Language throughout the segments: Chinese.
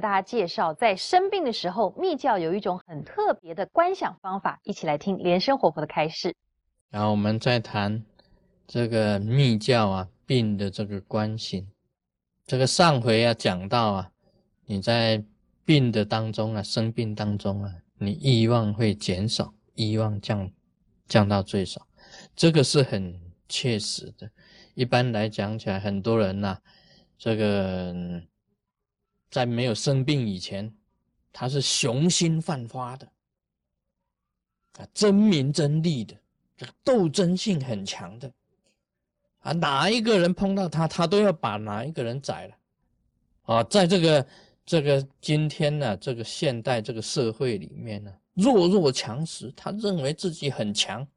大家介绍，在生病的时候，密教有一种很特别的观想方法，一起来听莲生活佛的开示。然后我们再谈这个密教啊，病的这个观行。这个上回啊讲到啊，你在病的当中啊，生病当中啊，你欲望会减少，欲望降降到最少，这个是很切实的。一般来讲起来，很多人呐，这个在没有生病以前，他是雄心焕发的，啊，争名争利的，这个斗争性很强的。啊，哪一个人碰到他，他都要把哪一个人宰了，啊，在这个这个今天呢，这个现代这个社会里面呢，弱肉强食，他认为自己很强，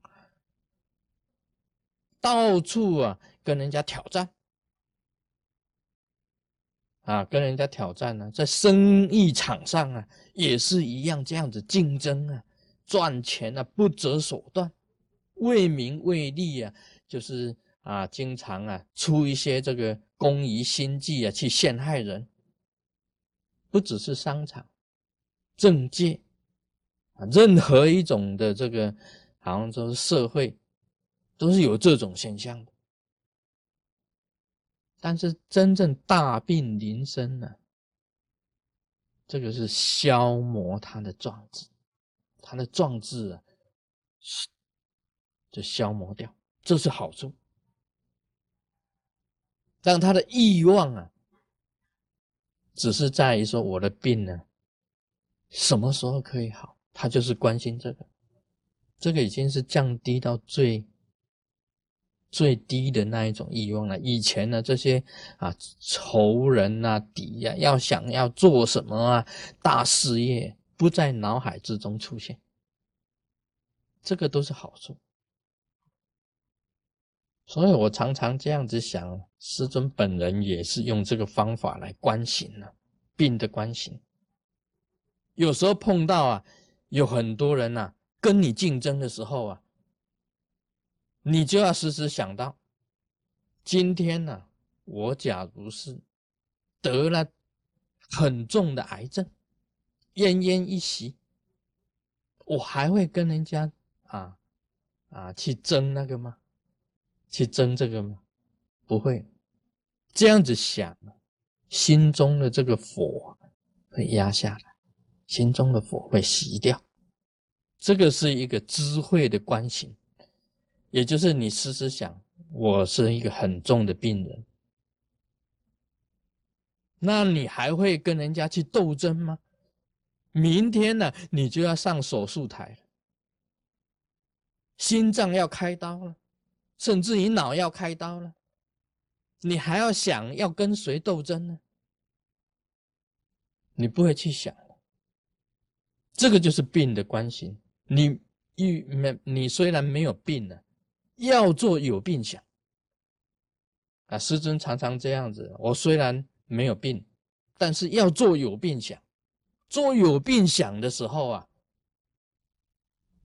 到处啊跟人家挑战，啊，跟人家挑战呢，在生意场上啊也是一样这样子竞争啊，赚钱啊不择手段，为名为利啊，就是。啊，经常啊出一些这个公益心计啊，去陷害人。不只是商场、政界啊，任何一种的这个，好像说社会，都是有这种现象的。但是真正大病临身呢，这个是消磨他的壮志，他的壮志啊，就消磨掉，这是好处。让他的欲望啊，只是在于说我的病呢，什么时候可以好？他就是关心这个，这个已经是降低到最最低的那一种欲望了。以前呢，这些啊仇人啊敌呀，要想要做什么啊大事业，不在脑海之中出现，这个都是好处。所以我常常这样子想，师尊本人也是用这个方法来观行呢，病的观行。有时候碰到啊，有很多人呐跟你竞争的时候啊，你就要时时想到，今天呢，我假如是得了很重的癌症，奄奄一息，我还会跟人家啊啊去争那个吗？去争这个吗？不会，这样子想，心中的这个火会压下来，心中的火会熄掉。这个是一个智慧的关系，也就是你时时想，我是一个很重的病人，那你还会跟人家去斗争吗？明天呢，你就要上手术台了，心脏要开刀了。甚至你脑要开刀了，你还要想要跟谁斗争呢？你不会去想这个就是病的关系。你遇没你虽然没有病了，要做有病想啊。师尊常常这样子，我虽然没有病，但是要做有病想。做有病想的时候啊，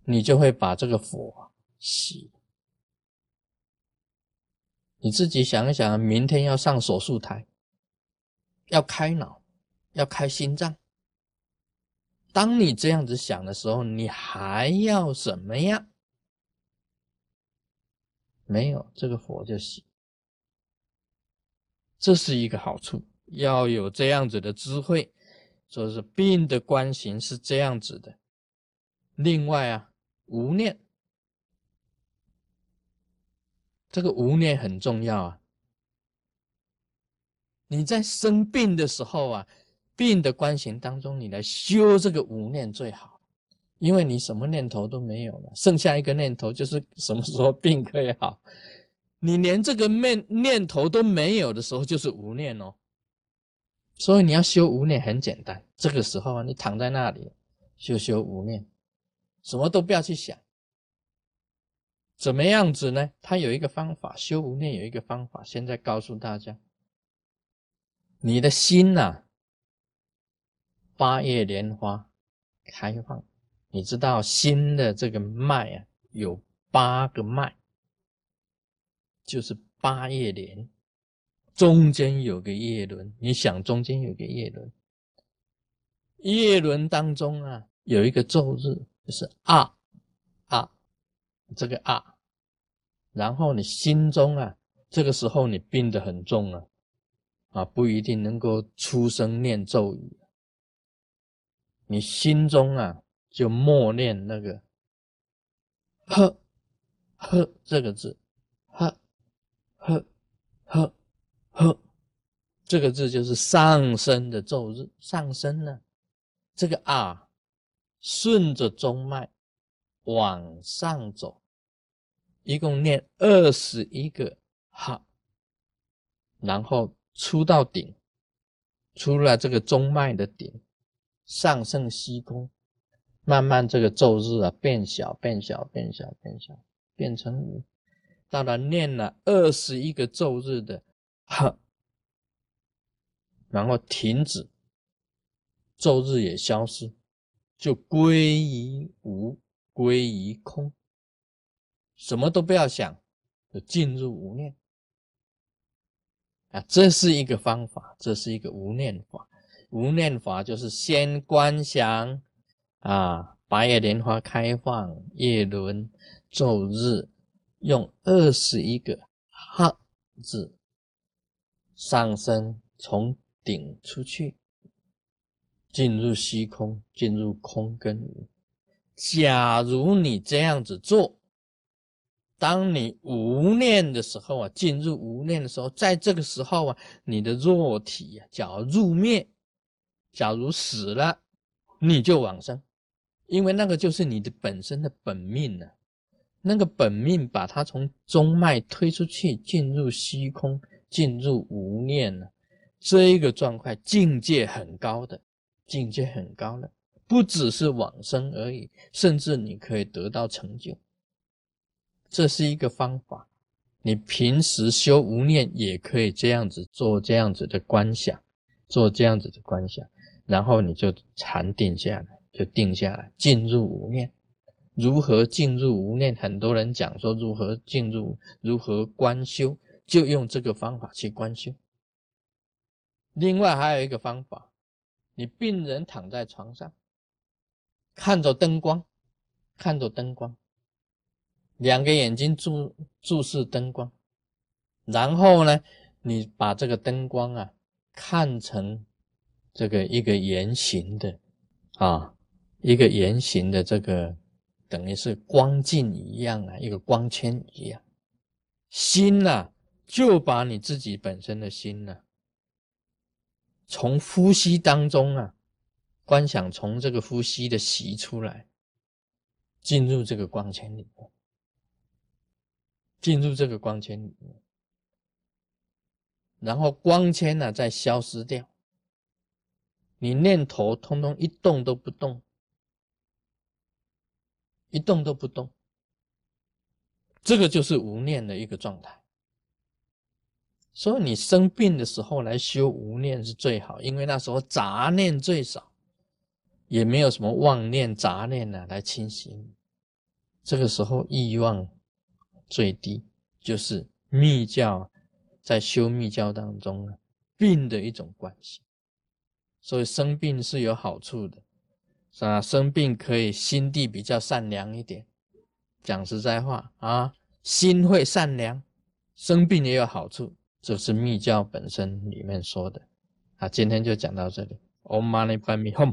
你就会把这个火熄。你自己想一想，明天要上手术台，要开脑，要开心脏。当你这样子想的时候，你还要什么样？没有这个火就行。这是一个好处，要有这样子的智慧，说是病的观行是这样子的。另外啊，无念。这个无念很重要啊！你在生病的时候啊，病的关行当中，你来修这个无念最好，因为你什么念头都没有了，剩下一个念头就是什么时候病可以好。你连这个念念头都没有的时候，就是无念哦。所以你要修无念很简单，这个时候啊，你躺在那里修修无念，什么都不要去想。怎么样子呢？他有一个方法，修无念有一个方法。现在告诉大家，你的心呐，八叶莲花开放。你知道心的这个脉啊，有八个脉，就是八叶莲，中间有个叶轮。你想中间有个叶轮，叶轮当中啊，有一个咒日，就是啊啊，这个啊，然后你心中啊，这个时候你病得很重啊，啊，不一定能够出声念咒语，你心中啊，就默念那个呵呵这个字，呵呵呵呵。这个字就是上升的咒日，上升呢，这个啊，顺着中脉往上走，一共念二十一个哈，然后出到顶，出了这个中脉的顶，上升虚空，慢慢这个咒日啊变小，变小，变小，变小，变成无，到了念了二十一个咒日的哈。然后停止，昼日也消失，就归于无，归于空，什么都不要想，就进入无念。啊，这是一个方法，这是一个无念法。无念法就是先观想啊，白叶莲花开放，叶轮昼日，用二十一个哈字上升，从。顶出去，进入虚空，进入空跟。假如你这样子做，当你无念的时候啊，进入无念的时候，在这个时候啊，你的肉体啊，假如入灭，假如死了，你就往生，因为那个就是你的本身的本命呢。那个本命把它从中脉推出去，进入虚空，进入无念了。这一个状态境界很高的，境界很高的，不只是往生而已，甚至你可以得到成就。这是一个方法，你平时修无念也可以这样子做，这样子的观想，做这样子的观想，然后你就禅定下来，就定下来，进入无念。如何进入无念？很多人讲说如何进入，如何观修，就用这个方法去观修。另外还有一个方法，你病人躺在床上，看着灯光，看着灯光，两个眼睛注注视灯光，然后呢，你把这个灯光啊看成这个一个圆形的啊，一个圆形的这个等于是光镜一样啊，一个光圈一样，心呐就把你自己本身的心呢。从呼吸当中啊，观想从这个呼吸的吸出来，进入这个光圈里面，进入这个光圈里面，然后光圈呢再消失掉，你念头通通一动都不动，一动都不动，这个就是无念的一个状态。所以你生病的时候来修无念是最好，因为那时候杂念最少，也没有什么妄念、杂念呢来侵袭你。这个时候欲望最低，就是密教在修密教当中啊病的一种关系。所以生病是有好处的，啊？生病可以心地比较善良一点。讲实在话啊，心会善良，生病也有好处。就是密教本身里面说的，啊，今天就讲到这里。Om Mani Padme Hum。